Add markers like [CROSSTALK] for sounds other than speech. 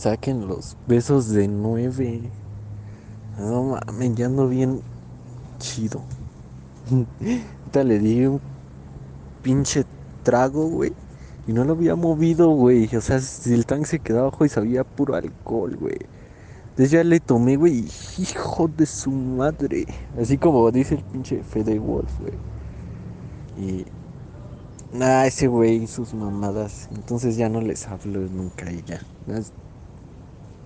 Saquen los besos de nueve. No mames, ya ando bien chido. [LAUGHS] Ahorita le di un pinche trago, güey. Y no lo había movido, güey. O sea, si el tanque se quedaba abajo y sabía puro alcohol, güey. Entonces ya le tomé, güey. Hijo de su madre. Así como dice el pinche Fede Wolf, güey. Y. Nah, ese güey, y sus mamadas. Entonces ya no les hablo nunca y ya.